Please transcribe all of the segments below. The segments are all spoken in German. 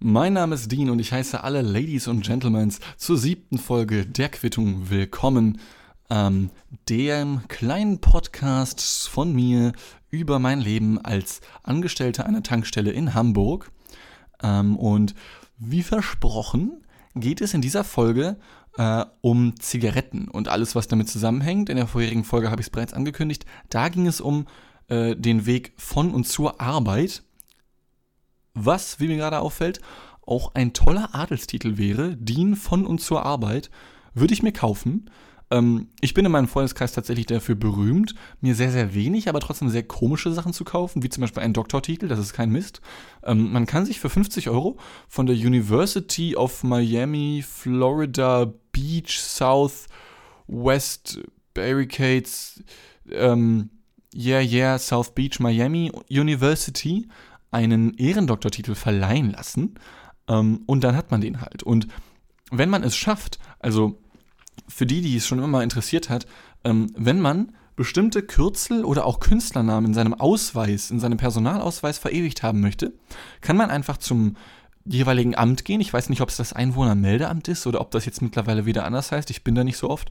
Mein Name ist Dean und ich heiße alle Ladies und Gentlemen zur siebten Folge der Quittung willkommen. Ähm, dem kleinen Podcast von mir über mein Leben als Angestellter einer Tankstelle in Hamburg. Ähm, und wie versprochen geht es in dieser Folge äh, um Zigaretten und alles, was damit zusammenhängt. In der vorherigen Folge habe ich es bereits angekündigt. Da ging es um äh, den Weg von und zur Arbeit was, wie mir gerade auffällt, auch ein toller Adelstitel wäre, Dean von und zur Arbeit, würde ich mir kaufen. Ähm, ich bin in meinem Freundeskreis tatsächlich dafür berühmt, mir sehr, sehr wenig, aber trotzdem sehr komische Sachen zu kaufen, wie zum Beispiel einen Doktortitel, das ist kein Mist. Ähm, man kann sich für 50 Euro von der University of Miami, Florida Beach, South West Barricades, ähm, yeah, yeah, South Beach, Miami University einen Ehrendoktortitel verleihen lassen ähm, und dann hat man den halt. Und wenn man es schafft, also für die, die es schon immer mal interessiert hat, ähm, wenn man bestimmte Kürzel oder auch Künstlernamen in seinem Ausweis, in seinem Personalausweis verewigt haben möchte, kann man einfach zum jeweiligen Amt gehen. Ich weiß nicht, ob es das Einwohnermeldeamt ist oder ob das jetzt mittlerweile wieder anders heißt. Ich bin da nicht so oft.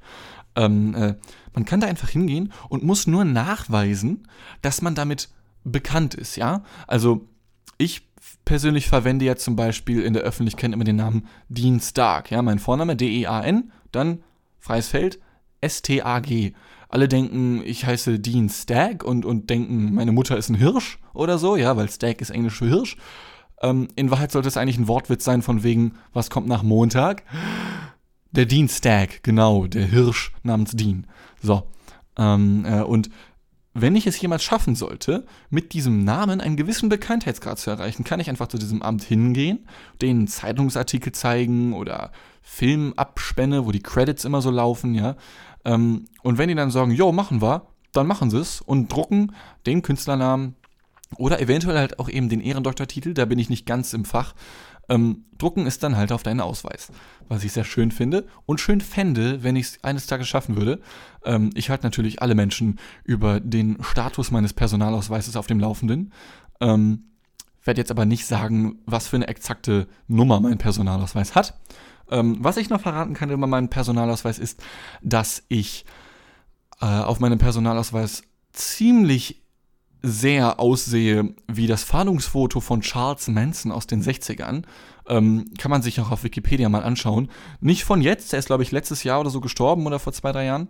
Ähm, äh, man kann da einfach hingehen und muss nur nachweisen, dass man damit bekannt ist, ja. Also ich persönlich verwende ja zum Beispiel in der Öffentlichkeit immer den Namen Dean Stark, ja, mein Vorname D-E-A-N, dann freies Feld S-T-A-G. Alle denken, ich heiße Dean Stag und, und denken, meine Mutter ist ein Hirsch oder so, ja, weil Stag ist Englisch für Hirsch. Ähm, in Wahrheit sollte es eigentlich ein Wortwitz sein von wegen, was kommt nach Montag? Der Dean Stag, genau, der Hirsch namens Dean. So. Ähm, äh, und wenn ich es jemals schaffen sollte, mit diesem Namen einen gewissen Bekanntheitsgrad zu erreichen, kann ich einfach zu diesem Amt hingehen, den Zeitungsartikel zeigen oder Filmabspänne, wo die Credits immer so laufen, ja. Ähm, und wenn die dann sagen, jo, machen wir, dann machen sie es und drucken den Künstlernamen oder eventuell halt auch eben den Ehrendoktortitel, da bin ich nicht ganz im Fach, ähm, drucken ist dann halt auf deinen Ausweis. Was ich sehr schön finde und schön fände, wenn ich es eines Tages schaffen würde. Ähm, ich halte natürlich alle Menschen über den Status meines Personalausweises auf dem Laufenden. Ähm, werde jetzt aber nicht sagen, was für eine exakte Nummer mein Personalausweis hat. Ähm, was ich noch verraten kann über meinen Personalausweis ist, dass ich äh, auf meinem Personalausweis ziemlich sehr aussehe wie das Fahndungsfoto von Charles Manson aus den 60ern. Ähm, kann man sich auch auf Wikipedia mal anschauen. Nicht von jetzt, er ist, glaube ich, letztes Jahr oder so gestorben oder vor zwei, drei Jahren.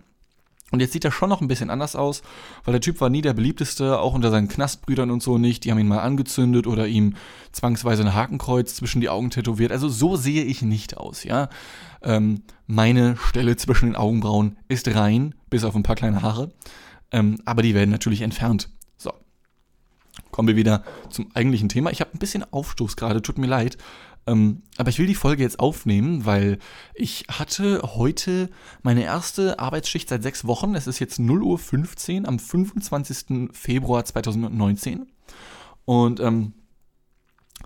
Und jetzt sieht er schon noch ein bisschen anders aus, weil der Typ war nie der beliebteste, auch unter seinen Knastbrüdern und so nicht. Die haben ihn mal angezündet oder ihm zwangsweise ein Hakenkreuz zwischen die Augen tätowiert. Also so sehe ich nicht aus, ja. Ähm, meine Stelle zwischen den Augenbrauen ist rein, bis auf ein paar kleine Haare. Ähm, aber die werden natürlich entfernt. Kommen wir wieder zum eigentlichen Thema. Ich habe ein bisschen Aufstoß gerade, tut mir leid. Ähm, aber ich will die Folge jetzt aufnehmen, weil ich hatte heute meine erste Arbeitsschicht seit sechs Wochen. Es ist jetzt 0.15 Uhr am 25. Februar 2019. Und ähm,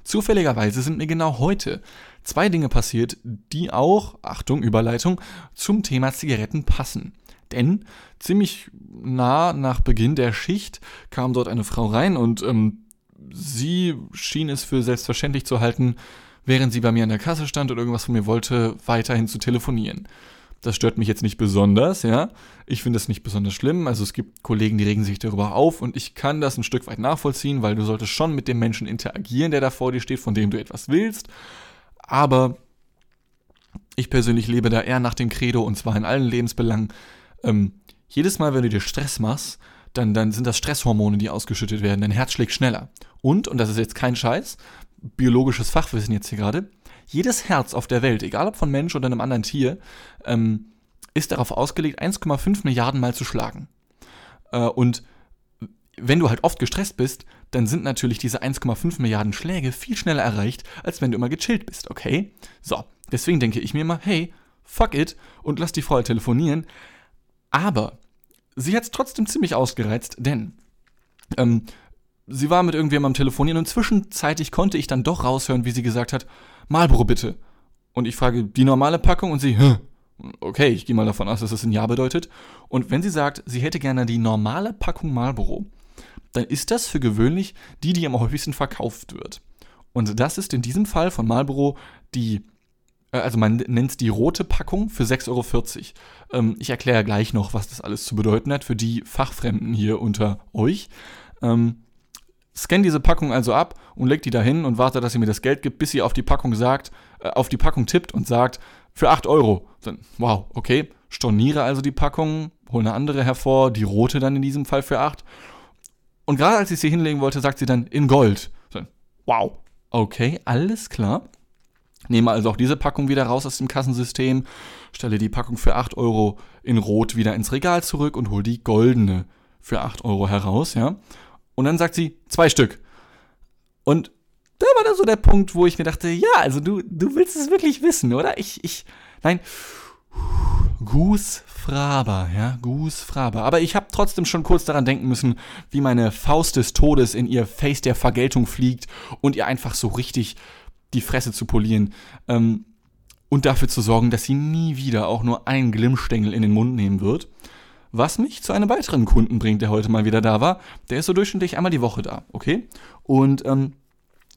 zufälligerweise sind mir genau heute zwei Dinge passiert, die auch, Achtung, Überleitung, zum Thema Zigaretten passen. Denn ziemlich nah nach Beginn der Schicht kam dort eine Frau rein und ähm, sie schien es für selbstverständlich zu halten, während sie bei mir an der Kasse stand oder irgendwas von mir wollte, weiterhin zu telefonieren. Das stört mich jetzt nicht besonders, ja. Ich finde das nicht besonders schlimm. Also es gibt Kollegen, die regen sich darüber auf und ich kann das ein Stück weit nachvollziehen, weil du solltest schon mit dem Menschen interagieren, der da vor dir steht, von dem du etwas willst. Aber ich persönlich lebe da eher nach dem Credo und zwar in allen Lebensbelangen ähm, jedes Mal, wenn du dir Stress machst, dann, dann sind das Stresshormone, die ausgeschüttet werden. Dein Herz schlägt schneller. Und, und das ist jetzt kein Scheiß, biologisches Fachwissen jetzt hier gerade, jedes Herz auf der Welt, egal ob von Mensch oder einem anderen Tier, ähm, ist darauf ausgelegt, 1,5 Milliarden Mal zu schlagen. Äh, und wenn du halt oft gestresst bist, dann sind natürlich diese 1,5 Milliarden Schläge viel schneller erreicht, als wenn du immer gechillt bist, okay? So, deswegen denke ich mir immer, hey, fuck it und lass die Frau halt telefonieren. Aber sie hat es trotzdem ziemlich ausgereizt, denn ähm, sie war mit irgendwem am Telefonieren und zwischenzeitlich konnte ich dann doch raushören, wie sie gesagt hat, Marlboro bitte. Und ich frage, die normale Packung? Und sie, Hä? okay, ich gehe mal davon aus, dass das ein Ja bedeutet. Und wenn sie sagt, sie hätte gerne die normale Packung Marlboro, dann ist das für gewöhnlich die, die am häufigsten verkauft wird. Und das ist in diesem Fall von Marlboro die, also man nennt es die rote Packung für 6,40 Euro. Ähm, ich erkläre gleich noch, was das alles zu bedeuten hat für die Fachfremden hier unter euch. Ähm, scannt diese Packung also ab und legt die dahin und wartet, dass sie mir das Geld gibt, bis sie auf die Packung sagt, äh, auf die Packung tippt und sagt, für 8 Euro. Dann, wow, okay. Storniere also die Packung, hole eine andere hervor, die rote dann in diesem Fall für 8. Und gerade als ich sie hinlegen wollte, sagt sie dann in Gold. Dann, wow, okay, alles klar. Nehme also auch diese Packung wieder raus aus dem Kassensystem, stelle die Packung für 8 Euro in Rot wieder ins Regal zurück und hole die goldene für 8 Euro heraus, ja. Und dann sagt sie, zwei Stück. Und da war dann so der Punkt, wo ich mir dachte, ja, also du, du willst es wirklich wissen, oder? Ich, ich, nein, Gus Fraber, ja, Gus Fraber. Aber ich habe trotzdem schon kurz daran denken müssen, wie meine Faust des Todes in ihr Face der Vergeltung fliegt und ihr einfach so richtig die Fresse zu polieren. Ähm, und dafür zu sorgen, dass sie nie wieder auch nur einen Glimmstängel in den Mund nehmen wird. Was mich zu einem weiteren Kunden bringt, der heute mal wieder da war. Der ist so durchschnittlich einmal die Woche da, okay? Und ähm,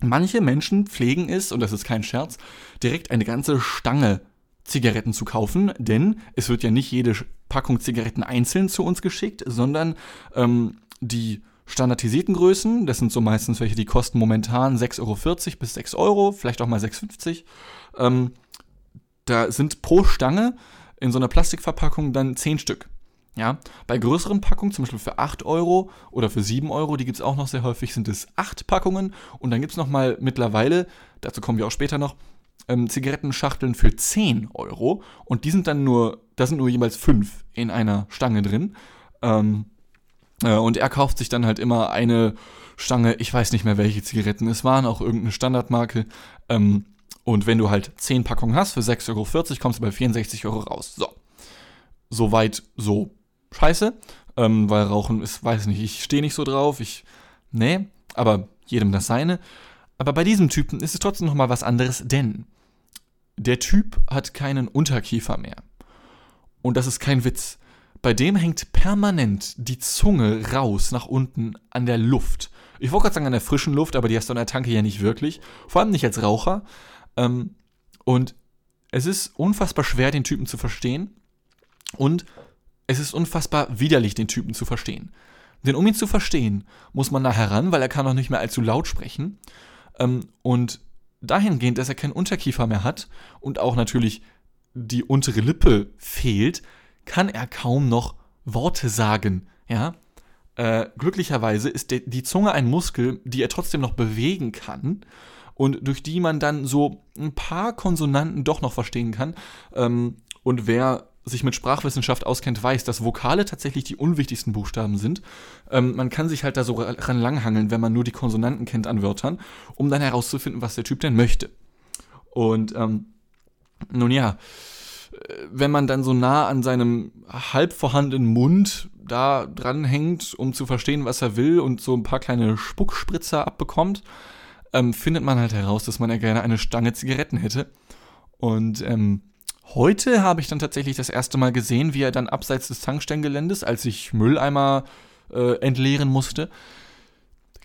manche Menschen pflegen es, und das ist kein Scherz, direkt eine ganze Stange Zigaretten zu kaufen, denn es wird ja nicht jede Packung Zigaretten einzeln zu uns geschickt, sondern ähm, die standardisierten Größen, das sind so meistens welche, die kosten momentan 6,40 Euro bis 6 Euro, vielleicht auch mal 6,50. Ähm, da sind pro Stange in so einer Plastikverpackung dann 10 Stück. Ja, bei größeren Packungen, zum Beispiel für 8 Euro oder für 7 Euro, die gibt es auch noch sehr häufig, sind es 8 Packungen. Und dann gibt es nochmal mittlerweile, dazu kommen wir auch später noch, ähm, Zigarettenschachteln für 10 Euro. Und die sind dann nur, da sind nur jeweils 5 in einer Stange drin. Ähm, äh, und er kauft sich dann halt immer eine Stange, ich weiß nicht mehr welche Zigaretten es waren, auch irgendeine Standardmarke. Ähm, und wenn du halt 10 Packungen hast für 6,40 Euro, kommst du bei 64 Euro raus. So. Soweit so scheiße, ähm, weil Rauchen ist, weiß nicht, ich stehe nicht so drauf, ich, nee, aber jedem das seine. Aber bei diesem Typen ist es trotzdem nochmal was anderes, denn der Typ hat keinen Unterkiefer mehr. Und das ist kein Witz. Bei dem hängt permanent die Zunge raus nach unten an der Luft. Ich wollte gerade sagen an der frischen Luft, aber die hast du an der Tanke ja nicht wirklich. Vor allem nicht als Raucher. Ähm, und es ist unfassbar schwer, den Typen zu verstehen. Und es ist unfassbar widerlich, den Typen zu verstehen. Denn um ihn zu verstehen, muss man nachher ran, weil er kann noch nicht mehr allzu laut sprechen. Ähm, und dahingehend, dass er keinen Unterkiefer mehr hat und auch natürlich die untere Lippe fehlt, kann er kaum noch Worte sagen. Ja? Äh, glücklicherweise ist de, die Zunge ein Muskel, die er trotzdem noch bewegen kann und durch die man dann so ein paar Konsonanten doch noch verstehen kann. Ähm, und wer sich mit Sprachwissenschaft auskennt, weiß, dass Vokale tatsächlich die unwichtigsten Buchstaben sind. Ähm, man kann sich halt da so ran langhangeln, wenn man nur die Konsonanten kennt an Wörtern, um dann herauszufinden, was der Typ denn möchte. Und ähm, nun ja, wenn man dann so nah an seinem halb vorhandenen Mund da dranhängt, um zu verstehen, was er will und so ein paar kleine Spuckspritzer abbekommt, ähm, findet man halt heraus, dass man ja gerne eine Stange Zigaretten hätte. Und ähm, Heute habe ich dann tatsächlich das erste Mal gesehen, wie er dann abseits des Tankstellengeländes, als ich Mülleimer äh, entleeren musste,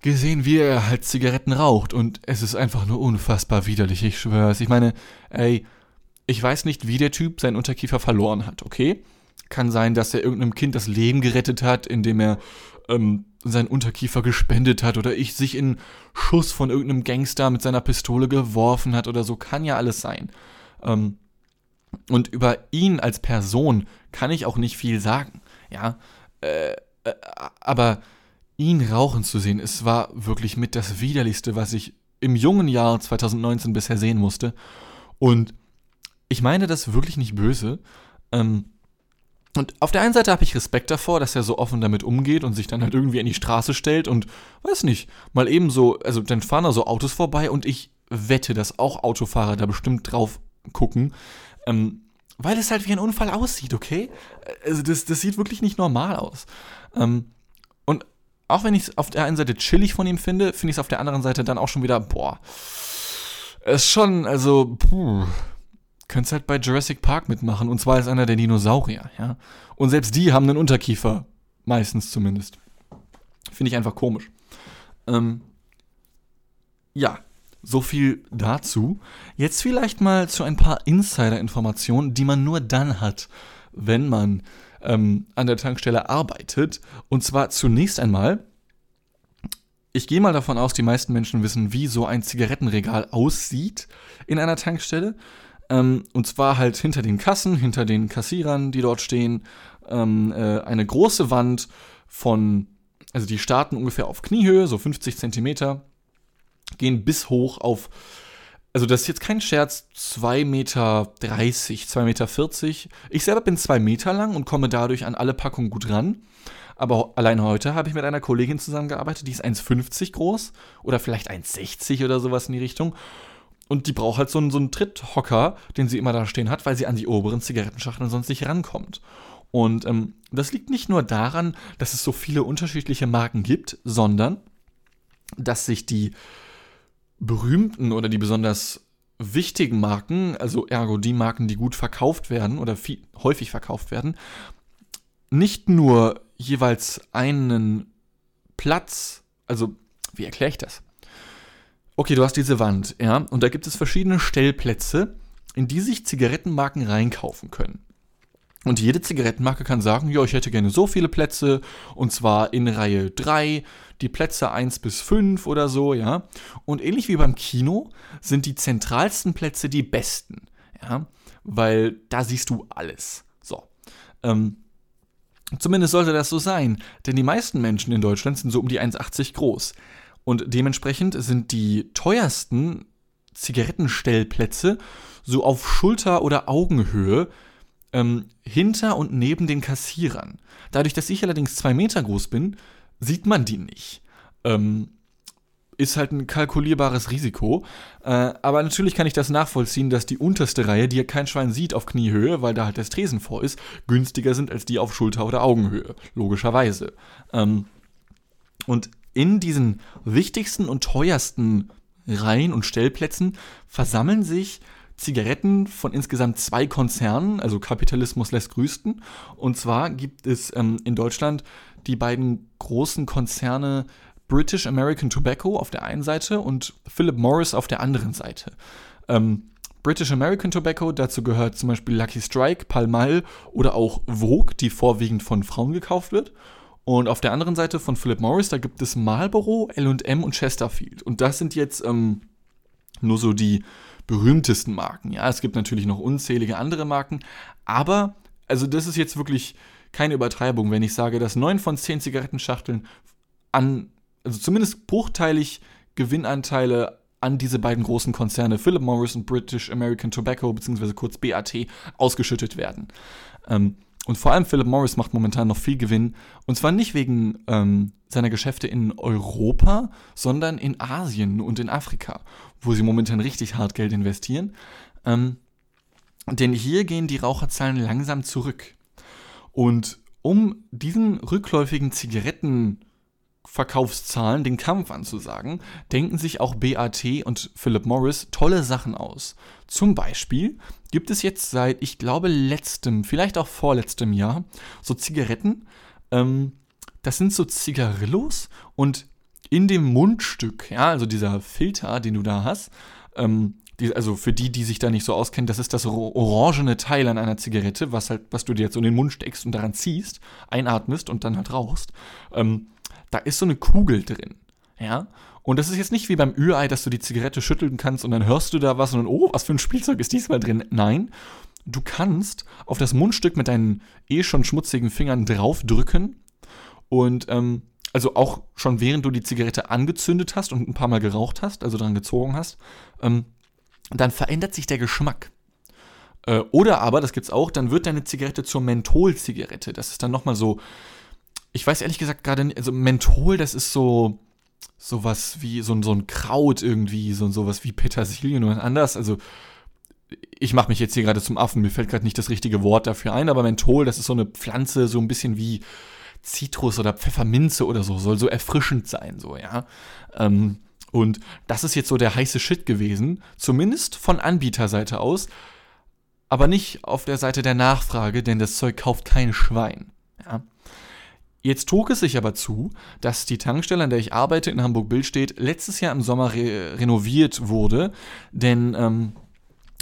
gesehen, wie er halt Zigaretten raucht. Und es ist einfach nur unfassbar widerlich, ich schwör's. Ich meine, ey, ich weiß nicht, wie der Typ seinen Unterkiefer verloren hat, okay? Kann sein, dass er irgendeinem Kind das Leben gerettet hat, indem er ähm, seinen Unterkiefer gespendet hat oder ich sich in Schuss von irgendeinem Gangster mit seiner Pistole geworfen hat oder so. Kann ja alles sein. Ähm, und über ihn als Person kann ich auch nicht viel sagen. Ja, äh, äh, aber ihn rauchen zu sehen, es war wirklich mit das widerlichste, was ich im jungen Jahr 2019 bisher sehen musste. Und ich meine das wirklich nicht böse. Ähm, und auf der einen Seite habe ich Respekt davor, dass er so offen damit umgeht und sich dann halt irgendwie an die Straße stellt und weiß nicht, mal eben so, also dann fahren da so Autos vorbei und ich wette, dass auch Autofahrer da bestimmt drauf gucken, ähm, weil es halt wie ein Unfall aussieht, okay? Also das, das sieht wirklich nicht normal aus. Ähm, und auch wenn ich es auf der einen Seite chillig von ihm finde, finde ich es auf der anderen Seite dann auch schon wieder, boah, ist schon, also, puh, könntest halt bei Jurassic Park mitmachen. Und zwar ist einer der Dinosaurier, ja. Und selbst die haben einen Unterkiefer. Meistens zumindest. Finde ich einfach komisch. Ähm, ja, so viel dazu. Jetzt vielleicht mal zu ein paar Insider-Informationen, die man nur dann hat, wenn man ähm, an der Tankstelle arbeitet. Und zwar zunächst einmal, ich gehe mal davon aus, die meisten Menschen wissen, wie so ein Zigarettenregal aussieht in einer Tankstelle. Ähm, und zwar halt hinter den Kassen, hinter den Kassierern, die dort stehen, ähm, äh, eine große Wand von, also die starten ungefähr auf Kniehöhe, so 50 Zentimeter, gehen bis hoch auf, also das ist jetzt kein Scherz, 2,30 Meter, 2,40 Meter. Ich selber bin 2 Meter lang und komme dadurch an alle Packungen gut ran. Aber allein heute habe ich mit einer Kollegin zusammengearbeitet, die ist 1,50 groß oder vielleicht 1,60 oder sowas in die Richtung. Und die braucht halt so einen, so einen Tritthocker, den sie immer da stehen hat, weil sie an die oberen Zigarettenschachteln sonst nicht rankommt. Und ähm, das liegt nicht nur daran, dass es so viele unterschiedliche Marken gibt, sondern dass sich die berühmten oder die besonders wichtigen Marken, also ergo die Marken, die gut verkauft werden oder viel, häufig verkauft werden, nicht nur jeweils einen Platz, also wie erkläre ich das? Okay, du hast diese Wand, ja, und da gibt es verschiedene Stellplätze, in die sich Zigarettenmarken reinkaufen können. Und jede Zigarettenmarke kann sagen, ja, ich hätte gerne so viele Plätze, und zwar in Reihe 3, die Plätze 1 bis 5 oder so, ja. Und ähnlich wie beim Kino sind die zentralsten Plätze die besten, ja, weil da siehst du alles. So. Ähm, Zumindest sollte das so sein, denn die meisten Menschen in Deutschland sind so um die 1,80 groß. Und dementsprechend sind die teuersten Zigarettenstellplätze so auf Schulter- oder Augenhöhe ähm, hinter und neben den Kassierern. Dadurch, dass ich allerdings zwei Meter groß bin, sieht man die nicht. Ähm, ist halt ein kalkulierbares Risiko. Äh, aber natürlich kann ich das nachvollziehen, dass die unterste Reihe, die ja kein Schwein sieht auf Kniehöhe, weil da halt das Tresen vor ist, günstiger sind als die auf Schulter- oder Augenhöhe. Logischerweise. Ähm, und in diesen wichtigsten und teuersten Reihen und Stellplätzen versammeln sich Zigaretten von insgesamt zwei Konzernen, also Kapitalismus lässt grüßten. Und zwar gibt es ähm, in Deutschland die beiden großen Konzerne British American Tobacco auf der einen Seite und Philip Morris auf der anderen Seite. Ähm, British American Tobacco, dazu gehört zum Beispiel Lucky Strike, Pall Mall oder auch Vogue, die vorwiegend von Frauen gekauft wird. Und auf der anderen Seite von Philip Morris, da gibt es Marlboro, LM und Chesterfield. Und das sind jetzt ähm, nur so die berühmtesten Marken. Ja, es gibt natürlich noch unzählige andere Marken, aber also das ist jetzt wirklich keine Übertreibung, wenn ich sage, dass neun von zehn Zigarettenschachteln an also zumindest bruchteilig Gewinnanteile an diese beiden großen Konzerne, Philip Morris und British American Tobacco, beziehungsweise kurz BAT, ausgeschüttet werden. Ähm, und vor allem Philip Morris macht momentan noch viel Gewinn. Und zwar nicht wegen ähm, seiner Geschäfte in Europa, sondern in Asien und in Afrika, wo sie momentan richtig hart Geld investieren. Ähm, denn hier gehen die Raucherzahlen langsam zurück. Und um diesen rückläufigen Zigaretten Verkaufszahlen den Kampf anzusagen, denken sich auch BAT und Philip Morris tolle Sachen aus. Zum Beispiel gibt es jetzt seit, ich glaube, letztem, vielleicht auch vorletztem Jahr, so Zigaretten. Ähm, das sind so Zigarillos und in dem Mundstück, ja, also dieser Filter, den du da hast, ähm, die, also für die, die sich da nicht so auskennen, das ist das orangene Teil an einer Zigarette, was halt, was du dir jetzt so in den Mund steckst und daran ziehst, einatmest und dann halt rauchst. Ähm, da ist so eine Kugel drin. Ja. Und das ist jetzt nicht wie beim Ü-Ei, dass du die Zigarette schütteln kannst und dann hörst du da was und dann, oh, was für ein Spielzeug ist diesmal drin. Nein, du kannst auf das Mundstück mit deinen eh schon schmutzigen Fingern draufdrücken und ähm, also auch schon während du die Zigarette angezündet hast und ein paar Mal geraucht hast, also dran gezogen hast, ähm, dann verändert sich der Geschmack. Äh, oder aber, das gibt's auch, dann wird deine Zigarette zur Menthol-Zigarette. Das ist dann nochmal so ich weiß ehrlich gesagt gerade nicht, also Menthol, das ist so sowas wie so, so ein Kraut irgendwie, so sowas wie Petersilie, nur anders. Also ich mache mich jetzt hier gerade zum Affen, mir fällt gerade nicht das richtige Wort dafür ein, aber Menthol, das ist so eine Pflanze, so ein bisschen wie Zitrus oder Pfefferminze oder so, soll so erfrischend sein, so, ja. Ähm, und das ist jetzt so der heiße Shit gewesen, zumindest von Anbieterseite aus, aber nicht auf der Seite der Nachfrage, denn das Zeug kauft kein Schwein, ja. Jetzt trug es sich aber zu, dass die Tankstelle, an der ich arbeite, in Hamburg-Bild steht, letztes Jahr im Sommer re renoviert wurde, denn ähm,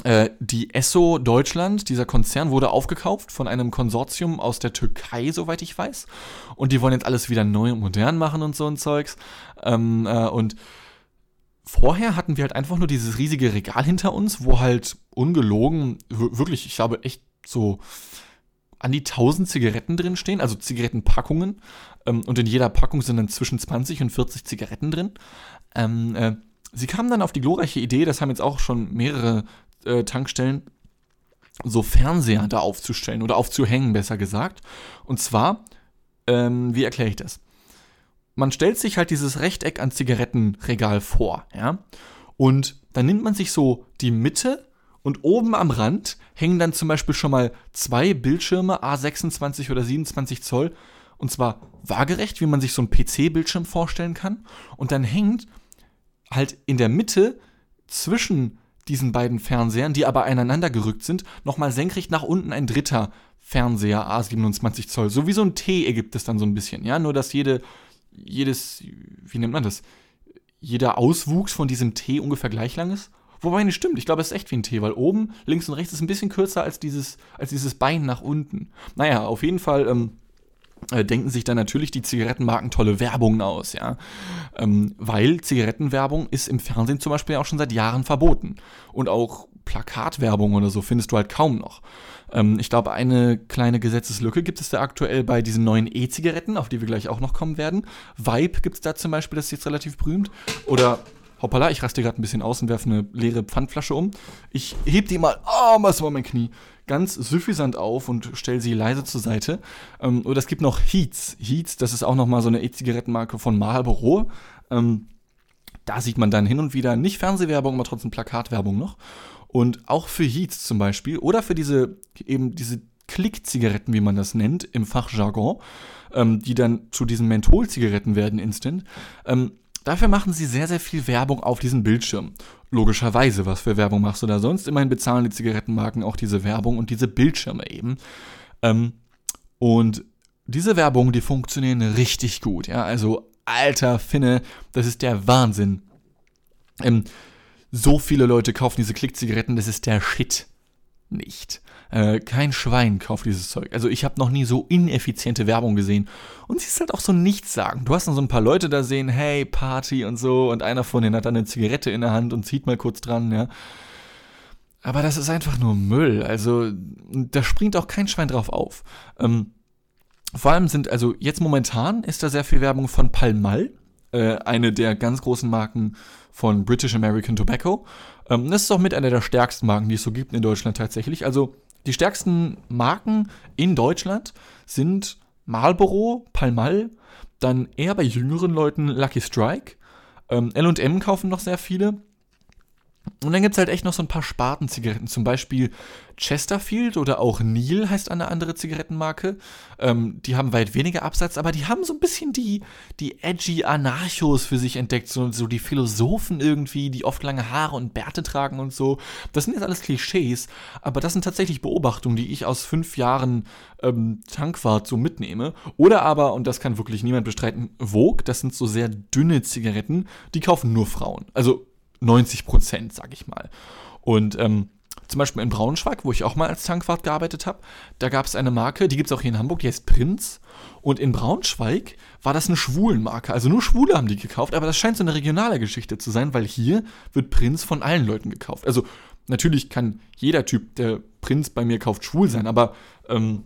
äh, die Esso Deutschland, dieser Konzern, wurde aufgekauft von einem Konsortium aus der Türkei, soweit ich weiß. Und die wollen jetzt alles wieder neu und modern machen und so ein Zeugs. Ähm, äh, und vorher hatten wir halt einfach nur dieses riesige Regal hinter uns, wo halt ungelogen, wirklich, ich habe echt so an die 1000 Zigaretten drin stehen, also Zigarettenpackungen. Ähm, und in jeder Packung sind dann zwischen 20 und 40 Zigaretten drin. Ähm, äh, sie kamen dann auf die glorreiche Idee, das haben jetzt auch schon mehrere äh, Tankstellen, so Fernseher da aufzustellen oder aufzuhängen, besser gesagt. Und zwar, ähm, wie erkläre ich das? Man stellt sich halt dieses Rechteck an Zigarettenregal vor, ja. Und dann nimmt man sich so die Mitte und oben am Rand hängen dann zum Beispiel schon mal zwei Bildschirme, A26 oder 27 Zoll. Und zwar waagerecht, wie man sich so einen PC-Bildschirm vorstellen kann. Und dann hängt halt in der Mitte zwischen diesen beiden Fernsehern, die aber aneinander gerückt sind, nochmal senkrecht nach unten ein dritter Fernseher A27 Zoll. So wie so ein T ergibt es dann so ein bisschen, ja. Nur dass jede, jedes, wie nennt man das? Jeder Auswuchs von diesem T ungefähr gleich lang ist. Wobei nicht stimmt, ich glaube, es ist echt wie ein T, weil oben, links und rechts ist ein bisschen kürzer als dieses, als dieses Bein nach unten. Naja, auf jeden Fall ähm, äh, denken sich dann natürlich die Zigarettenmarken tolle Werbungen aus, ja. Ähm, weil Zigarettenwerbung ist im Fernsehen zum Beispiel auch schon seit Jahren verboten. Und auch Plakatwerbung oder so findest du halt kaum noch. Ähm, ich glaube, eine kleine Gesetzeslücke gibt es da aktuell bei diesen neuen E-Zigaretten, auf die wir gleich auch noch kommen werden. Vibe gibt es da zum Beispiel, das ist jetzt relativ berühmt. Oder Hoppala, ich raste gerade ein bisschen aus und werfe eine leere Pfandflasche um. Ich heb die mal, oh, was war mein Knie, ganz süffisant auf und stelle sie leise zur Seite. Ähm, oder es gibt noch Heats. Heats, das ist auch nochmal so eine E-Zigarettenmarke von Marlboro. Ähm, da sieht man dann hin und wieder nicht Fernsehwerbung, aber trotzdem Plakatwerbung noch. Und auch für Heats zum Beispiel oder für diese eben diese Klick-Zigaretten, wie man das nennt, im Fachjargon, ähm, die dann zu diesen Menthol-Zigaretten werden instant. Ähm, Dafür machen sie sehr, sehr viel Werbung auf diesen Bildschirm. Logischerweise, was für Werbung machst du da sonst? Immerhin bezahlen die Zigarettenmarken auch diese Werbung und diese Bildschirme eben. Ähm, und diese Werbung, die funktionieren richtig gut. Ja, also alter Finne, das ist der Wahnsinn. Ähm, so viele Leute kaufen diese Klickzigaretten, das ist der Shit. Nicht. Äh, kein Schwein kauft dieses Zeug. Also ich habe noch nie so ineffiziente Werbung gesehen. Und sie ist halt auch so nichts sagen. Du hast dann so ein paar Leute da sehen, hey, Party und so, und einer von denen hat dann eine Zigarette in der Hand und zieht mal kurz dran, ja. Aber das ist einfach nur Müll. Also da springt auch kein Schwein drauf auf. Ähm, vor allem sind, also jetzt momentan ist da sehr viel Werbung von Palmal, äh, eine der ganz großen Marken von British American Tobacco. Ähm, das ist auch mit einer der stärksten Marken, die es so gibt in Deutschland tatsächlich. Also die stärksten Marken in Deutschland sind Marlboro, Palmal, dann eher bei jüngeren Leuten Lucky Strike. Ähm, LM kaufen noch sehr viele. Und dann gibt es halt echt noch so ein paar Spartenzigaretten, zum Beispiel Chesterfield oder auch Neil heißt eine andere Zigarettenmarke. Ähm, die haben weit weniger Absatz, aber die haben so ein bisschen die, die edgy Anarchos für sich entdeckt, so, so die Philosophen irgendwie, die oft lange Haare und Bärte tragen und so. Das sind jetzt alles Klischees, aber das sind tatsächlich Beobachtungen, die ich aus fünf Jahren ähm, Tankwart so mitnehme. Oder aber, und das kann wirklich niemand bestreiten, Vogue, das sind so sehr dünne Zigaretten, die kaufen nur Frauen. Also 90 Prozent, sag ich mal. Und ähm, zum Beispiel in Braunschweig, wo ich auch mal als Tankwart gearbeitet habe, da gab es eine Marke, die gibt es auch hier in Hamburg, die heißt Prinz. Und in Braunschweig war das eine Schwulenmarke. Also nur Schwule haben die gekauft, aber das scheint so eine regionale Geschichte zu sein, weil hier wird Prinz von allen Leuten gekauft. Also natürlich kann jeder Typ, der Prinz bei mir kauft, schwul sein, aber ähm,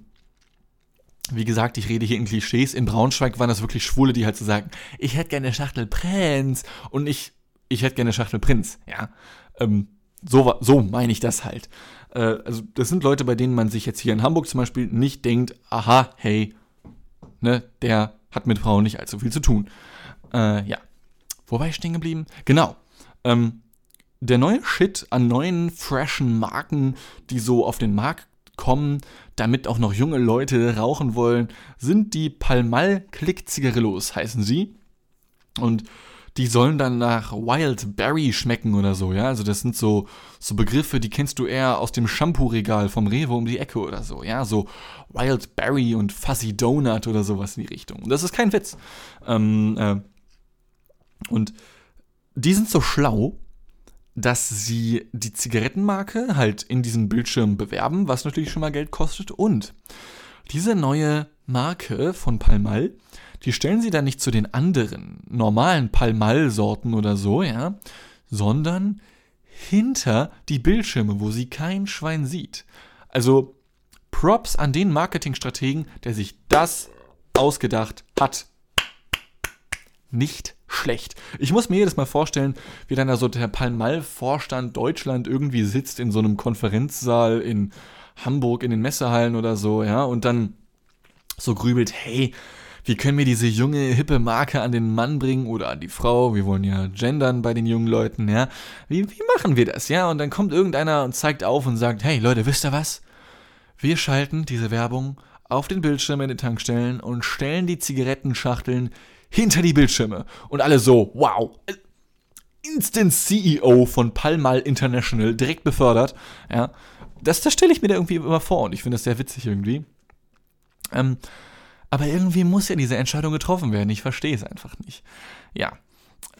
wie gesagt, ich rede hier in Klischees. In Braunschweig waren das wirklich Schwule, die halt so sagen, ich hätte gerne eine Schachtel Prinz und ich ich hätte gerne Schachtel Prinz, ja. Ähm, so, so meine ich das halt. Äh, also, das sind Leute, bei denen man sich jetzt hier in Hamburg zum Beispiel nicht denkt, aha, hey, ne, der hat mit Frauen nicht allzu viel zu tun. Äh, ja. Wo war ich stehen geblieben? Genau. Ähm, der neue Shit an neuen, freshen Marken, die so auf den Markt kommen, damit auch noch junge Leute rauchen wollen, sind die Palmal Click Zigarillos, heißen sie. Und die sollen dann nach Wild Berry schmecken oder so, ja. Also das sind so, so Begriffe, die kennst du eher aus dem Shampoo-Regal vom Rewe um die Ecke oder so, ja. So Wild Berry und Fuzzy Donut oder sowas in die Richtung. Und das ist kein Witz. Ähm, äh, und die sind so schlau, dass sie die Zigarettenmarke halt in diesem Bildschirm bewerben, was natürlich schon mal Geld kostet. Und diese neue Marke von Palmal die stellen sie dann nicht zu den anderen normalen Palmal-Sorten oder so, ja, sondern hinter die Bildschirme, wo sie kein Schwein sieht. Also Props an den Marketingstrategen, der sich das ausgedacht hat. Nicht schlecht. Ich muss mir jedes Mal vorstellen, wie dann da so der Palmal-Vorstand Deutschland irgendwie sitzt in so einem Konferenzsaal in Hamburg in den Messehallen oder so, ja, und dann so grübelt, hey, wie können wir diese junge, hippe Marke an den Mann bringen oder an die Frau? Wir wollen ja gendern bei den jungen Leuten, ja. Wie, wie machen wir das, ja? Und dann kommt irgendeiner und zeigt auf und sagt, hey Leute, wisst ihr was? Wir schalten diese Werbung auf den Bildschirm in den Tankstellen und stellen die Zigarettenschachteln hinter die Bildschirme. Und alle so, wow. Instant CEO von Palmal International, direkt befördert, ja. Das, das stelle ich mir da irgendwie immer vor und ich finde das sehr witzig irgendwie. Ähm, aber irgendwie muss ja diese Entscheidung getroffen werden. Ich verstehe es einfach nicht. Ja.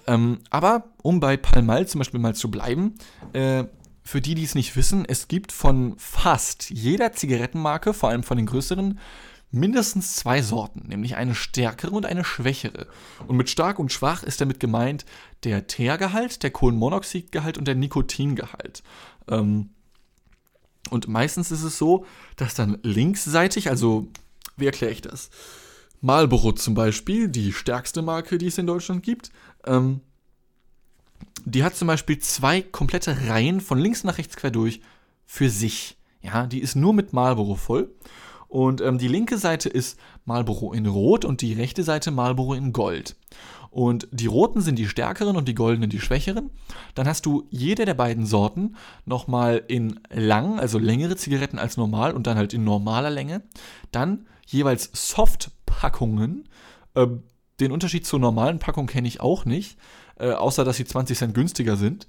Ähm, aber um bei Palmal zum Beispiel mal zu bleiben, äh, für die, die es nicht wissen, es gibt von fast jeder Zigarettenmarke, vor allem von den größeren, mindestens zwei Sorten, nämlich eine stärkere und eine schwächere. Und mit stark und schwach ist damit gemeint der Teergehalt, der Kohlenmonoxidgehalt und der Nikotingehalt. Ähm, und meistens ist es so, dass dann linksseitig, also wie erkläre ich das? Marlboro zum Beispiel, die stärkste Marke, die es in Deutschland gibt, ähm, die hat zum Beispiel zwei komplette Reihen von links nach rechts quer durch für sich. Ja, die ist nur mit Marlboro voll. Und ähm, die linke Seite ist Marlboro in Rot und die rechte Seite Marlboro in Gold. Und die roten sind die stärkeren und die goldenen die schwächeren. Dann hast du jede der beiden Sorten nochmal in lang, also längere Zigaretten als normal und dann halt in normaler Länge. Dann jeweils Soft-Packungen. Äh, den Unterschied zur normalen Packung kenne ich auch nicht, äh, außer dass sie 20 Cent günstiger sind.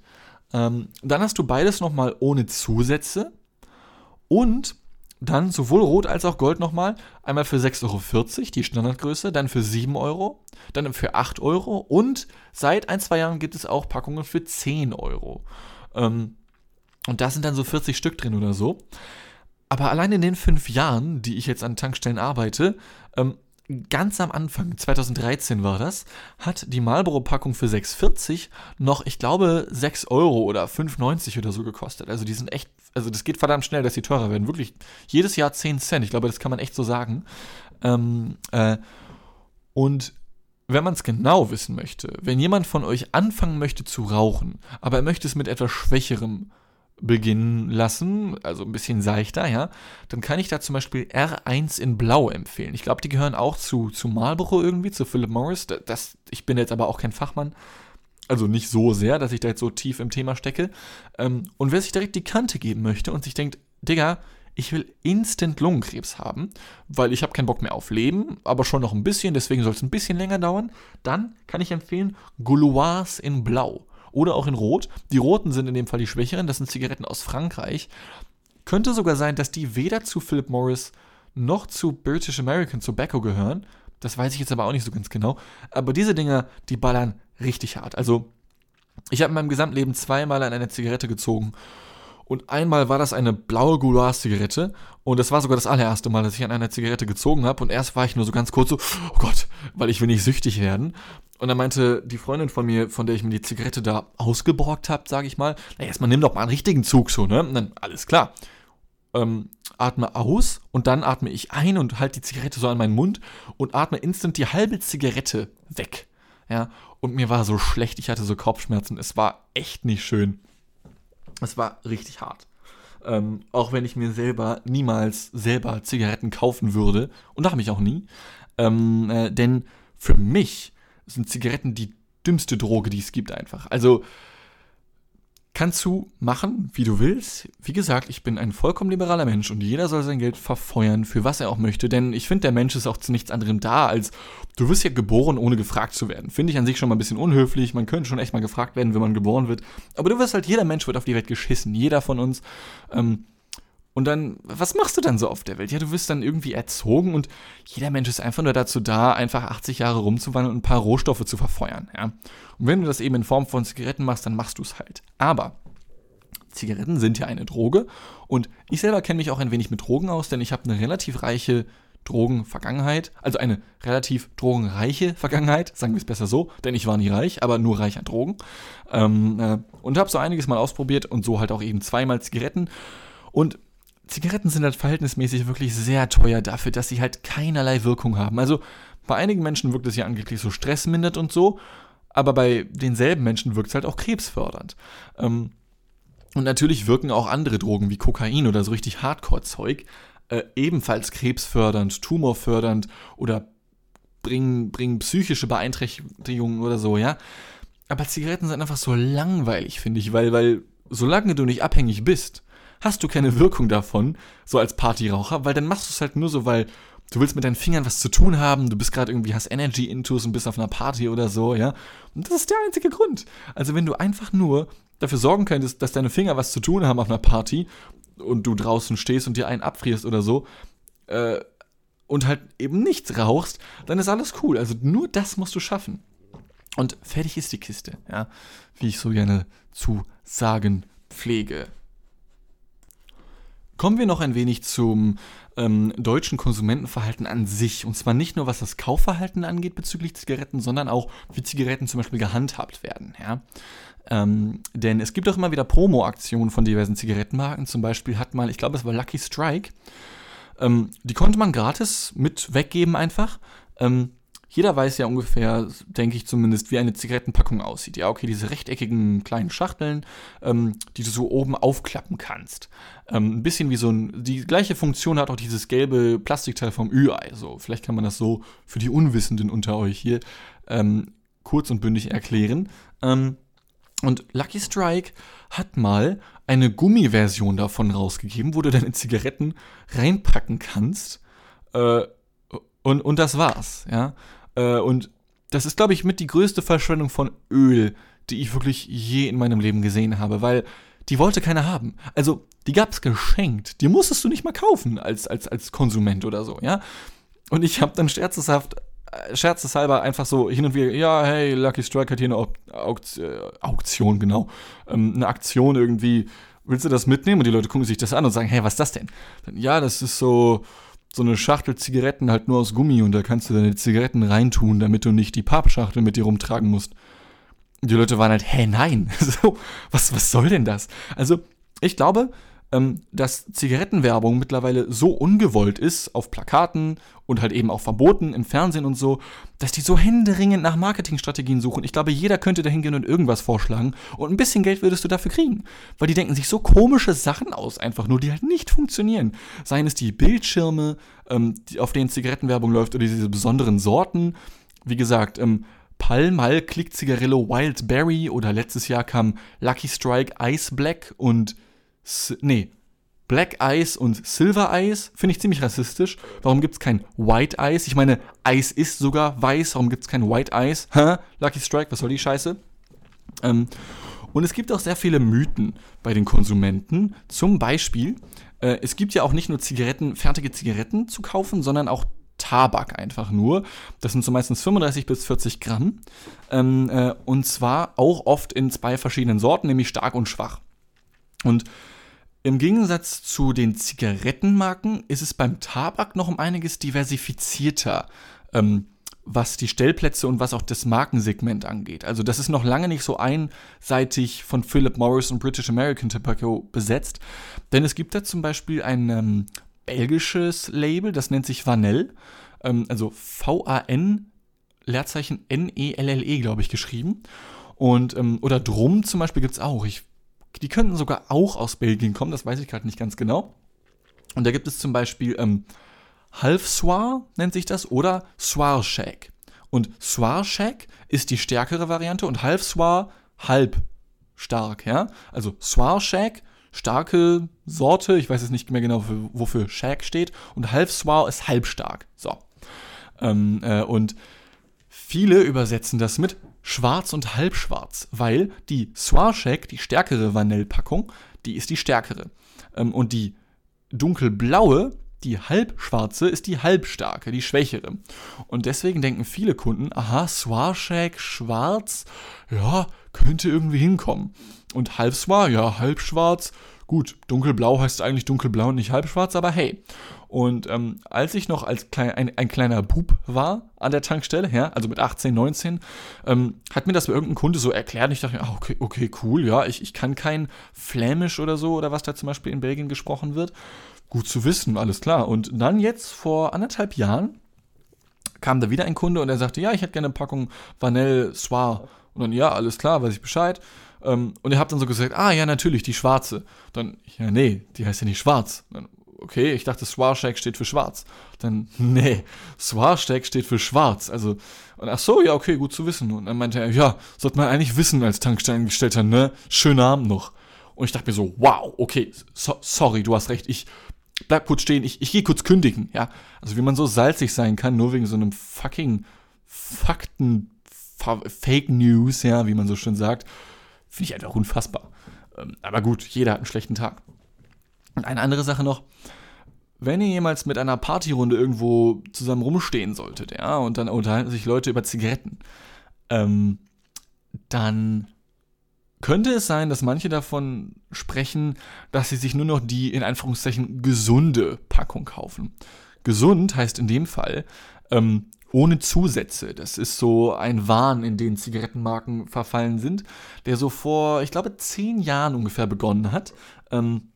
Ähm, dann hast du beides nochmal ohne Zusätze. Und dann sowohl Rot als auch Gold nochmal. Einmal für 6,40 Euro, die Standardgröße, dann für 7 Euro, dann für 8 Euro und seit ein, zwei Jahren gibt es auch Packungen für 10 Euro. Ähm, und da sind dann so 40 Stück drin oder so. Aber allein in den fünf Jahren, die ich jetzt an Tankstellen arbeite, ähm, ganz am Anfang, 2013 war das, hat die Marlboro-Packung für 6,40 noch, ich glaube, 6 Euro oder 5,90 oder so gekostet. Also die sind echt, also das geht verdammt schnell, dass die teurer werden. Wirklich jedes Jahr 10 Cent. Ich glaube, das kann man echt so sagen. Ähm, äh, und wenn man es genau wissen möchte, wenn jemand von euch anfangen möchte zu rauchen, aber er möchte es mit etwas schwächerem beginnen lassen, also ein bisschen seichter, ja, dann kann ich da zum Beispiel R1 in Blau empfehlen. Ich glaube, die gehören auch zu, zu Marlboro irgendwie, zu Philip Morris. Das, ich bin jetzt aber auch kein Fachmann. Also nicht so sehr, dass ich da jetzt so tief im Thema stecke. Ähm, und wer sich direkt die Kante geben möchte und sich denkt, Digga, ich will instant Lungenkrebs haben, weil ich habe keinen Bock mehr auf Leben, aber schon noch ein bisschen, deswegen soll es ein bisschen länger dauern, dann kann ich empfehlen Gouloirs in Blau oder auch in Rot. Die roten sind in dem Fall die schwächeren, das sind Zigaretten aus Frankreich. Könnte sogar sein, dass die weder zu Philip Morris noch zu British American Tobacco gehören. Das weiß ich jetzt aber auch nicht so ganz genau. Aber diese Dinger, die ballern richtig hart. Also, ich habe in meinem Gesamtleben zweimal an einer Zigarette gezogen und einmal war das eine blaue Gouloir-Zigarette. Und das war sogar das allererste Mal, dass ich an einer Zigarette gezogen habe. Und erst war ich nur so ganz kurz so, oh Gott, weil ich will nicht süchtig werden. Und dann meinte die Freundin von mir, von der ich mir die Zigarette da ausgeborgt habe, sage ich mal, na erstmal nimm doch mal einen richtigen Zug so, ne? Und dann, alles klar. Ähm, atme aus und dann atme ich ein und halte die Zigarette so an meinen Mund und atme instant die halbe Zigarette weg. Ja, und mir war so schlecht, ich hatte so Kopfschmerzen. Es war echt nicht schön. Es war richtig hart. Ähm, auch wenn ich mir selber niemals selber Zigaretten kaufen würde. Und da habe ich auch nie. Ähm, äh, denn für mich sind Zigaretten die dümmste Droge, die es gibt einfach. Also Kannst du machen, wie du willst. Wie gesagt, ich bin ein vollkommen liberaler Mensch und jeder soll sein Geld verfeuern, für was er auch möchte. Denn ich finde, der Mensch ist auch zu nichts anderem da, als du wirst ja geboren, ohne gefragt zu werden. Finde ich an sich schon mal ein bisschen unhöflich. Man könnte schon echt mal gefragt werden, wenn man geboren wird. Aber du wirst halt, jeder Mensch wird auf die Welt geschissen. Jeder von uns. Ähm, und dann, was machst du dann so auf der Welt? Ja, du wirst dann irgendwie erzogen und jeder Mensch ist einfach nur dazu da, einfach 80 Jahre rumzuwandern und ein paar Rohstoffe zu verfeuern, ja. Und wenn du das eben in Form von Zigaretten machst, dann machst du es halt. Aber Zigaretten sind ja eine Droge und ich selber kenne mich auch ein wenig mit Drogen aus, denn ich habe eine relativ reiche Drogenvergangenheit, also eine relativ drogenreiche Vergangenheit, sagen wir es besser so, denn ich war nie reich, aber nur reich an Drogen. Ähm, äh, und habe so einiges mal ausprobiert und so halt auch eben zweimal Zigaretten. Und Zigaretten sind halt verhältnismäßig wirklich sehr teuer dafür, dass sie halt keinerlei Wirkung haben. Also bei einigen Menschen wirkt es ja angeblich so stressmindert und so, aber bei denselben Menschen wirkt es halt auch krebsfördernd. Ähm, und natürlich wirken auch andere Drogen wie Kokain oder so richtig Hardcore-Zeug äh, ebenfalls krebsfördernd, tumorfördernd oder bringen, bringen psychische Beeinträchtigungen oder so, ja. Aber Zigaretten sind einfach so langweilig, finde ich, weil, weil solange du nicht abhängig bist, hast du keine Wirkung davon, so als Partyraucher, weil dann machst du es halt nur so, weil du willst mit deinen Fingern was zu tun haben, du bist gerade irgendwie, hast Energy Intus und bist auf einer Party oder so, ja. Und das ist der einzige Grund. Also wenn du einfach nur dafür sorgen könntest, dass deine Finger was zu tun haben auf einer Party und du draußen stehst und dir einen abfrierst oder so, äh, und halt eben nichts rauchst, dann ist alles cool. Also nur das musst du schaffen. Und fertig ist die Kiste, ja. Wie ich so gerne zu sagen pflege. Kommen wir noch ein wenig zum ähm, deutschen Konsumentenverhalten an sich. Und zwar nicht nur, was das Kaufverhalten angeht bezüglich Zigaretten, sondern auch, wie Zigaretten zum Beispiel gehandhabt werden. Ja? Ähm, denn es gibt auch immer wieder Promo-Aktionen von diversen Zigarettenmarken. Zum Beispiel hat mal, ich glaube, es war Lucky Strike. Ähm, die konnte man gratis mit weggeben einfach. Ähm, jeder weiß ja ungefähr, denke ich zumindest, wie eine Zigarettenpackung aussieht. Ja, okay, diese rechteckigen kleinen Schachteln, ähm, die du so oben aufklappen kannst. Ähm, ein bisschen wie so ein, die gleiche Funktion hat auch dieses gelbe Plastikteil vom Ü-Ei. So, vielleicht kann man das so für die Unwissenden unter euch hier ähm, kurz und bündig erklären. Ähm, und Lucky Strike hat mal eine Gummiversion davon rausgegeben, wo du deine Zigaretten reinpacken kannst. Äh, und, und das war's, ja. Äh, und das ist, glaube ich, mit die größte Verschwendung von Öl, die ich wirklich je in meinem Leben gesehen habe, weil die wollte keiner haben. Also, die gab's geschenkt. Die musstest du nicht mal kaufen als, als, als Konsument oder so, ja. Und ich habe dann scherzeshaft, äh, scherzeshalber einfach so hin und wieder, ja, hey, Lucky Strike hat hier eine Auktion, äh, Auktion genau, ähm, eine Aktion irgendwie, willst du das mitnehmen? Und die Leute gucken sich das an und sagen, hey, was ist das denn? Dann, ja, das ist so, so eine Schachtel Zigaretten halt nur aus Gummi und da kannst du deine Zigaretten reintun, damit du nicht die Pappschachtel mit dir rumtragen musst. Die Leute waren halt, hä, nein, so, was, was soll denn das? Also, ich glaube, ähm, dass Zigarettenwerbung mittlerweile so ungewollt ist auf Plakaten und halt eben auch verboten im Fernsehen und so, dass die so händeringend nach Marketingstrategien suchen. Ich glaube, jeder könnte da hingehen und irgendwas vorschlagen und ein bisschen Geld würdest du dafür kriegen. Weil die denken sich so komische Sachen aus, einfach nur, die halt nicht funktionieren. Seien es die Bildschirme, ähm, die, auf denen Zigarettenwerbung läuft oder diese besonderen Sorten. Wie gesagt, ähm, Pall Mall Klick Zigarillo Wild Berry oder letztes Jahr kam Lucky Strike Ice Black und nee, Black Ice und Silver Ice finde ich ziemlich rassistisch. Warum gibt es kein White Ice? Ich meine, Eis ist sogar weiß. Warum gibt es kein White Ice? Hä? Lucky Strike, was soll die Scheiße? Ähm, und es gibt auch sehr viele Mythen bei den Konsumenten. Zum Beispiel, äh, es gibt ja auch nicht nur Zigaretten, fertige Zigaretten zu kaufen, sondern auch Tabak einfach nur. Das sind so meistens 35 bis 40 Gramm. Ähm, äh, und zwar auch oft in zwei verschiedenen Sorten, nämlich stark und schwach. Und im Gegensatz zu den Zigarettenmarken ist es beim Tabak noch um einiges diversifizierter, ähm, was die Stellplätze und was auch das Markensegment angeht. Also das ist noch lange nicht so einseitig von Philip Morris und British American Tobacco besetzt, denn es gibt da zum Beispiel ein ähm, belgisches Label, das nennt sich Vanel, ähm, also V-A-N, Leerzeichen N-E-L-L-E, -E, glaube ich, geschrieben. Und, ähm, oder Drum zum Beispiel gibt es auch. Ich die könnten sogar auch aus Belgien kommen, das weiß ich gerade nicht ganz genau. Und da gibt es zum Beispiel ähm, Half Soir, nennt sich das, oder Soir Shake. Und Soir Shake ist die stärkere Variante und Half Soir halb stark, ja. Also Soir Shag, starke Sorte, ich weiß jetzt nicht mehr genau, wofür Shag steht, und Half Soir ist halbstark. So. Ähm, äh, und viele übersetzen das mit schwarz und halbschwarz, weil die Shag, die stärkere Vanillepackung, die ist die stärkere. Ähm, und die dunkelblaue, die halbschwarze, ist die halbstarke, die schwächere. Und deswegen denken viele Kunden, aha, Shag schwarz, ja, könnte irgendwie hinkommen. Und halb Soir, ja, halb schwarz, gut, dunkelblau heißt eigentlich dunkelblau und nicht halbschwarz, aber hey. Und ähm, als ich noch als klein, ein, ein, kleiner Bub war an der Tankstelle, ja, also mit 18, 19, ähm, hat mir das bei irgendeinem Kunde so erklärt. Und ich dachte, ah, okay, okay, cool, ja, ich, ich kann kein Flämisch oder so, oder was da zum Beispiel in Belgien gesprochen wird. Gut zu wissen, alles klar. Und dann jetzt vor anderthalb Jahren kam da wieder ein Kunde und er sagte, ja, ich hätte gerne eine Packung Vanille Soir. Und dann, ja, alles klar, weiß ich Bescheid. Ähm, und ihr habt dann so gesagt, ah, ja, natürlich, die schwarze. Dann, ja, nee, die heißt ja nicht schwarz. Dann, okay, ich dachte, Swarshag steht für schwarz. Dann, nee, Swarshag steht für schwarz. Also, und ach so, ja, okay, gut zu wissen. Und dann meinte er, ja, sollte man eigentlich wissen als Tankstellengestellter, ne? Schönen Abend noch. Und ich dachte mir so, wow, okay, so, sorry, du hast recht, ich bleib kurz stehen, ich, ich gehe kurz kündigen, ja. Also wie man so salzig sein kann, nur wegen so einem fucking Fakten, Fake News, ja, wie man so schön sagt, finde ich einfach unfassbar. Ähm, aber gut, jeder hat einen schlechten Tag. Und eine andere Sache noch, wenn ihr jemals mit einer Partyrunde irgendwo zusammen rumstehen solltet, ja, und dann unterhalten sich Leute über Zigaretten, ähm, dann könnte es sein, dass manche davon sprechen, dass sie sich nur noch die in Anführungszeichen gesunde Packung kaufen. Gesund heißt in dem Fall ähm, ohne Zusätze. Das ist so ein Wahn, in den Zigarettenmarken verfallen sind, der so vor, ich glaube, zehn Jahren ungefähr begonnen hat. Ähm,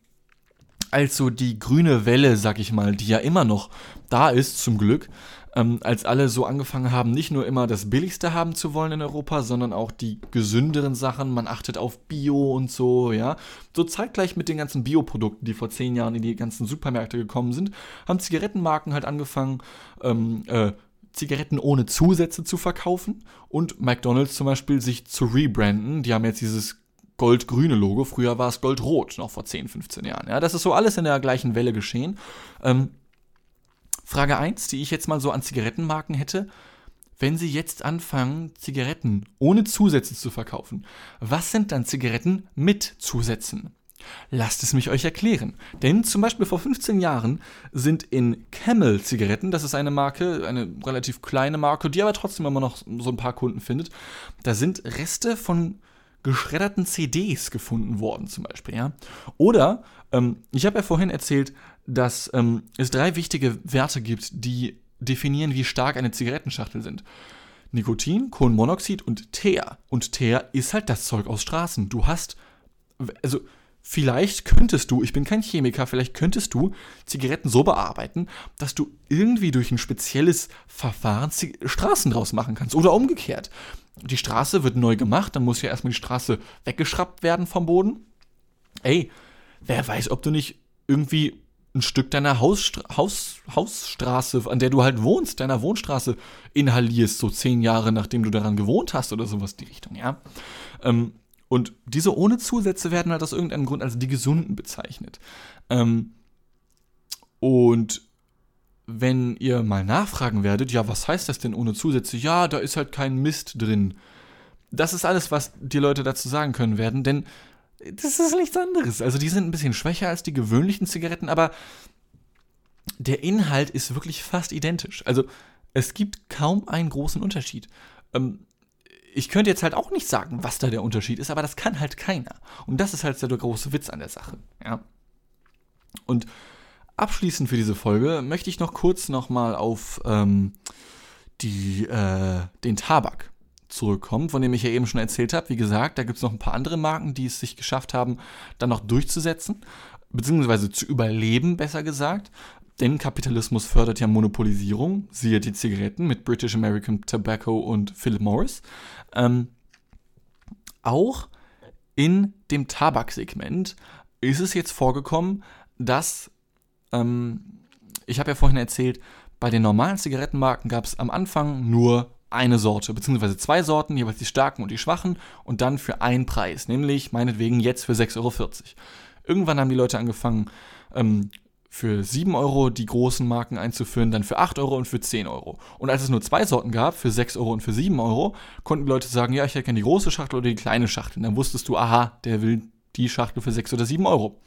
als so die grüne Welle, sag ich mal, die ja immer noch da ist, zum Glück, ähm, als alle so angefangen haben, nicht nur immer das Billigste haben zu wollen in Europa, sondern auch die gesünderen Sachen. Man achtet auf Bio und so, ja. So zeitgleich mit den ganzen Bioprodukten, die vor zehn Jahren in die ganzen Supermärkte gekommen sind, haben Zigarettenmarken halt angefangen, ähm, äh, Zigaretten ohne Zusätze zu verkaufen und McDonald's zum Beispiel sich zu rebranden. Die haben jetzt dieses goldgrüne Logo. Früher war es goldrot, noch vor 10, 15 Jahren. Ja, das ist so alles in der gleichen Welle geschehen. Ähm, Frage 1, die ich jetzt mal so an Zigarettenmarken hätte. Wenn Sie jetzt anfangen, Zigaretten ohne Zusätze zu verkaufen, was sind dann Zigaretten mit Zusätzen? Lasst es mich euch erklären. Denn zum Beispiel vor 15 Jahren sind in Camel Zigaretten, das ist eine Marke, eine relativ kleine Marke, die aber trotzdem immer noch so ein paar Kunden findet, da sind Reste von geschredderten CDs gefunden worden, zum Beispiel, ja. Oder, ähm, ich habe ja vorhin erzählt, dass ähm, es drei wichtige Werte gibt, die definieren, wie stark eine Zigarettenschachtel sind. Nikotin, Kohlenmonoxid und Teer. Und Teer ist halt das Zeug aus Straßen. Du hast, also vielleicht könntest du, ich bin kein Chemiker, vielleicht könntest du Zigaretten so bearbeiten, dass du irgendwie durch ein spezielles Verfahren Straßen draus machen kannst. Oder umgekehrt die Straße wird neu gemacht, dann muss ja erstmal die Straße weggeschraubt werden vom Boden. Ey, wer weiß, ob du nicht irgendwie ein Stück deiner Hausstra Haus Hausstraße, an der du halt wohnst, deiner Wohnstraße inhalierst, so zehn Jahre nachdem du daran gewohnt hast oder sowas die Richtung, ja. Ähm, und diese ohne Zusätze werden halt aus irgendeinem Grund als die Gesunden bezeichnet. Ähm, und wenn ihr mal nachfragen werdet, ja, was heißt das denn ohne Zusätze? Ja, da ist halt kein Mist drin. Das ist alles, was die Leute dazu sagen können werden, denn das ist nichts anderes. Also die sind ein bisschen schwächer als die gewöhnlichen Zigaretten, aber der Inhalt ist wirklich fast identisch. Also es gibt kaum einen großen Unterschied. Ähm, ich könnte jetzt halt auch nicht sagen, was da der Unterschied ist, aber das kann halt keiner. Und das ist halt der große Witz an der Sache. Ja. Und Abschließend für diese Folge möchte ich noch kurz nochmal auf ähm, die, äh, den Tabak zurückkommen, von dem ich ja eben schon erzählt habe. Wie gesagt, da gibt es noch ein paar andere Marken, die es sich geschafft haben, dann noch durchzusetzen, beziehungsweise zu überleben, besser gesagt. Denn Kapitalismus fördert ja Monopolisierung, siehe die Zigaretten mit British American Tobacco und Philip Morris. Ähm, auch in dem Tabaksegment ist es jetzt vorgekommen, dass ähm, ich habe ja vorhin erzählt, bei den normalen Zigarettenmarken gab es am Anfang nur eine Sorte, beziehungsweise zwei Sorten, jeweils die starken und die schwachen, und dann für einen Preis, nämlich meinetwegen jetzt für 6,40 Euro. Irgendwann haben die Leute angefangen, ähm, für 7 Euro die großen Marken einzuführen, dann für 8 Euro und für 10 Euro. Und als es nur zwei Sorten gab, für 6 Euro und für 7 Euro, konnten die Leute sagen, ja, ich hätte gerne die große Schachtel oder die kleine Schachtel. Und dann wusstest du, aha, der will die Schachtel für 6 oder 7 Euro.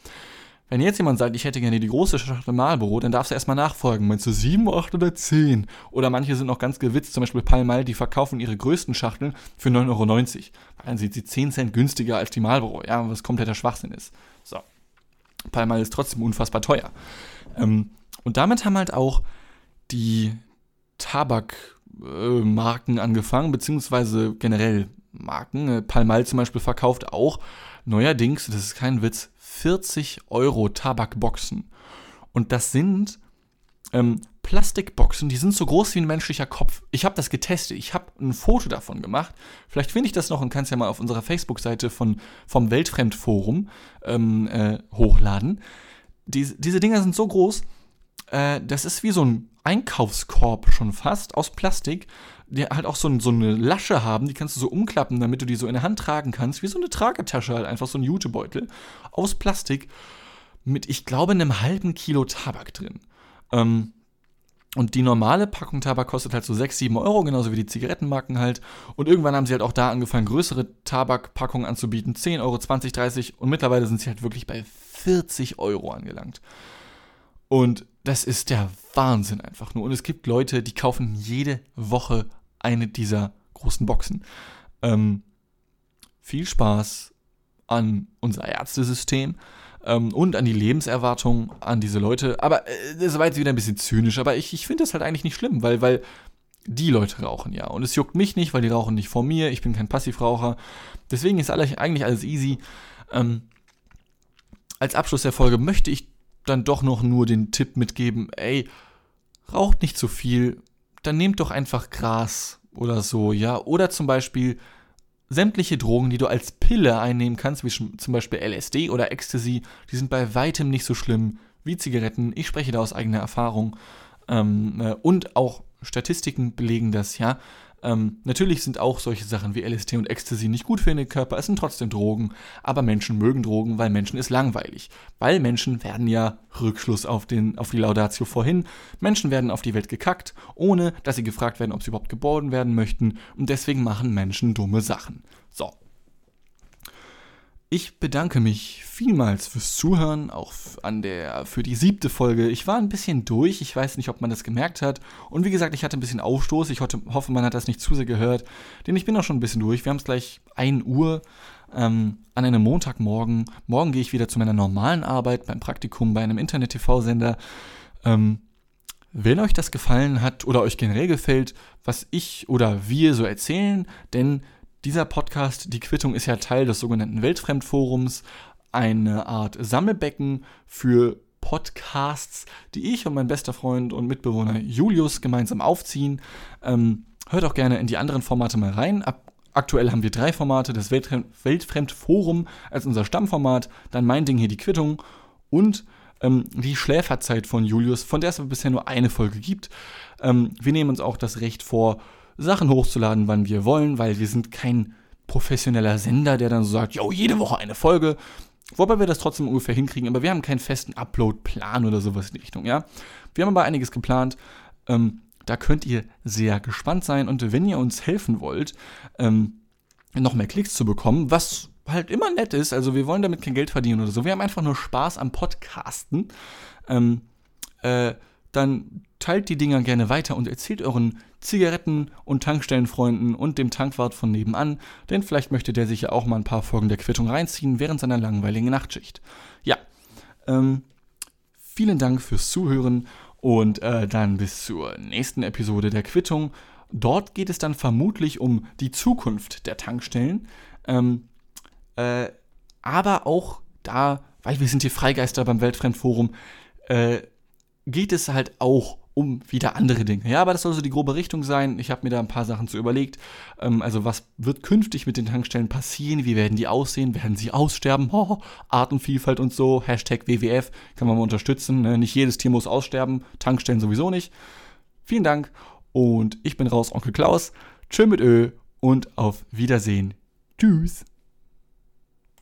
Wenn jetzt jemand sagt, ich hätte gerne die große Schachtel Marlboro, dann darfst du erstmal nachfragen. Meinst du 7, 8 oder 10? Oder manche sind noch ganz gewitzt, zum Beispiel Palmal, die verkaufen ihre größten Schachteln für 9,90 Euro. Dann sieht sie 10 Cent günstiger als die Marlboro, ja, was kompletter Schwachsinn ist. So. Palmal ist trotzdem unfassbar teuer. Ähm, und damit haben halt auch die Tabakmarken äh, angefangen, beziehungsweise generell Marken. Äh, Palmal zum Beispiel verkauft auch neuerdings, das ist kein Witz, 40 Euro Tabakboxen. Und das sind ähm, Plastikboxen, die sind so groß wie ein menschlicher Kopf. Ich habe das getestet, ich habe ein Foto davon gemacht. Vielleicht finde ich das noch und kann es ja mal auf unserer Facebook-Seite vom Weltfremdforum ähm, äh, hochladen. Die, diese Dinger sind so groß, äh, das ist wie so ein Einkaufskorb schon fast aus Plastik, die halt auch so, ein, so, eine Lasche haben, die kannst du so umklappen, damit du die so in der Hand tragen kannst, wie so eine Tragetasche halt, einfach so ein Jutebeutel aus Plastik mit, ich glaube, einem halben Kilo Tabak drin. Ähm, und die normale Packung Tabak kostet halt so 6, 7 Euro, genauso wie die Zigarettenmarken halt. Und irgendwann haben sie halt auch da angefangen, größere Tabakpackungen anzubieten. 10 Euro, 20, 30 und mittlerweile sind sie halt wirklich bei 40 Euro angelangt. Und das ist der Wahnsinn einfach nur. Und es gibt Leute, die kaufen jede Woche eine dieser großen Boxen. Ähm, viel Spaß an unser Ärztesystem ähm, und an die Lebenserwartung an diese Leute. Aber äh, das war jetzt wieder ein bisschen zynisch, aber ich, ich finde das halt eigentlich nicht schlimm, weil, weil die Leute rauchen ja. Und es juckt mich nicht, weil die rauchen nicht vor mir. Ich bin kein Passivraucher. Deswegen ist alles, eigentlich alles easy. Ähm, als Abschluss der Folge möchte ich dann doch noch nur den Tipp mitgeben, ey, raucht nicht zu viel, dann nehmt doch einfach Gras oder so, ja. Oder zum Beispiel sämtliche Drogen, die du als Pille einnehmen kannst, wie zum Beispiel LSD oder Ecstasy, die sind bei weitem nicht so schlimm wie Zigaretten. Ich spreche da aus eigener Erfahrung. Ähm, äh, und auch Statistiken belegen das, ja. Ähm, natürlich sind auch solche Sachen wie LSD und Ecstasy nicht gut für den Körper, es sind trotzdem Drogen, aber Menschen mögen Drogen, weil Menschen ist langweilig. Weil Menschen werden ja, Rückschluss auf, den, auf die Laudatio vorhin, Menschen werden auf die Welt gekackt, ohne dass sie gefragt werden, ob sie überhaupt geboren werden möchten. Und deswegen machen Menschen dumme Sachen. So, ich bedanke mich vielmals fürs Zuhören, auch an der, für die siebte Folge. Ich war ein bisschen durch, ich weiß nicht, ob man das gemerkt hat. Und wie gesagt, ich hatte ein bisschen Aufstoß. Ich hoffe, man hat das nicht zu sehr gehört, denn ich bin auch schon ein bisschen durch. Wir haben es gleich 1 Uhr ähm, an einem Montagmorgen. Morgen gehe ich wieder zu meiner normalen Arbeit beim Praktikum bei einem Internet-TV-Sender. Ähm, wenn euch das gefallen hat oder euch generell gefällt, was ich oder wir so erzählen, denn dieser Podcast, die Quittung, ist ja Teil des sogenannten Weltfremdforums, eine Art Sammelbecken für Podcasts, die ich und mein bester Freund und Mitbewohner Julius gemeinsam aufziehen. Ähm, hört auch gerne in die anderen Formate mal rein. Ab, aktuell haben wir drei Formate: das Weltfremd, Weltfremdforum als unser Stammformat, dann mein Ding hier die Quittung und ähm, die Schläferzeit von Julius, von der es aber bisher nur eine Folge gibt. Ähm, wir nehmen uns auch das Recht vor, Sachen hochzuladen, wann wir wollen, weil wir sind kein professioneller Sender, der dann so sagt, yo, jede Woche eine Folge. Wobei wir das trotzdem ungefähr hinkriegen, aber wir haben keinen festen Upload-Plan oder sowas in die Richtung, ja. Wir haben aber einiges geplant. Ähm, da könnt ihr sehr gespannt sein und wenn ihr uns helfen wollt, ähm, noch mehr Klicks zu bekommen, was halt immer nett ist, also wir wollen damit kein Geld verdienen oder so, wir haben einfach nur Spaß am Podcasten, ähm, äh, dann teilt die Dinger gerne weiter und erzählt euren Zigaretten- und Tankstellenfreunden und dem Tankwart von nebenan, denn vielleicht möchte der sich ja auch mal ein paar Folgen der Quittung reinziehen während seiner langweiligen Nachtschicht. Ja, ähm, vielen Dank fürs Zuhören und äh, dann bis zur nächsten Episode der Quittung. Dort geht es dann vermutlich um die Zukunft der Tankstellen, ähm, äh, aber auch da, weil wir sind hier Freigeister beim Weltfremdforum, äh, geht es halt auch um wieder andere Dinge. Ja, aber das soll so die grobe Richtung sein. Ich habe mir da ein paar Sachen zu überlegt. Ähm, also was wird künftig mit den Tankstellen passieren? Wie werden die aussehen? Werden sie aussterben? Oh, Artenvielfalt und so. Hashtag WWF kann man mal unterstützen. Ne? Nicht jedes Tier muss aussterben. Tankstellen sowieso nicht. Vielen Dank Und ich bin raus, Onkel Klaus. Tschö mit Ö und auf Wiedersehen. Tschüss.